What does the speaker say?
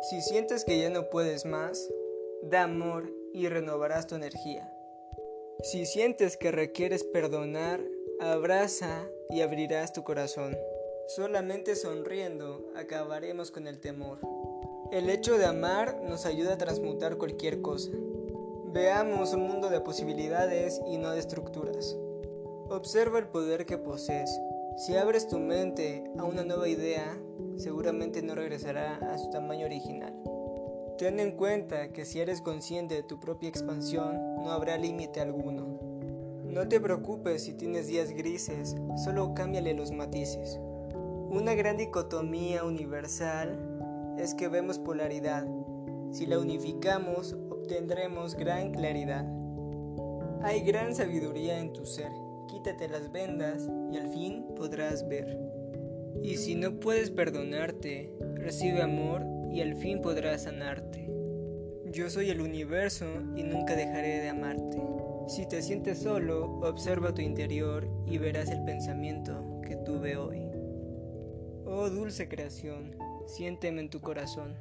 Si sientes que ya no puedes más, da amor y renovarás tu energía. Si sientes que requieres perdonar, abraza y abrirás tu corazón. Solamente sonriendo acabaremos con el temor. El hecho de amar nos ayuda a transmutar cualquier cosa. Veamos un mundo de posibilidades y no de estructuras. Observa el poder que posees. Si abres tu mente a una nueva idea, seguramente no regresará a su tamaño original. Ten en cuenta que si eres consciente de tu propia expansión, no habrá límite alguno. No te preocupes si tienes días grises, solo cámbiale los matices. Una gran dicotomía universal es que vemos polaridad. Si la unificamos, obtendremos gran claridad. Hay gran sabiduría en tu ser. Quítate las vendas y al fin ver. Y si no puedes perdonarte, recibe amor y al fin podrás sanarte. Yo soy el universo y nunca dejaré de amarte. Si te sientes solo, observa tu interior y verás el pensamiento que tuve hoy. Oh dulce creación, siénteme en tu corazón.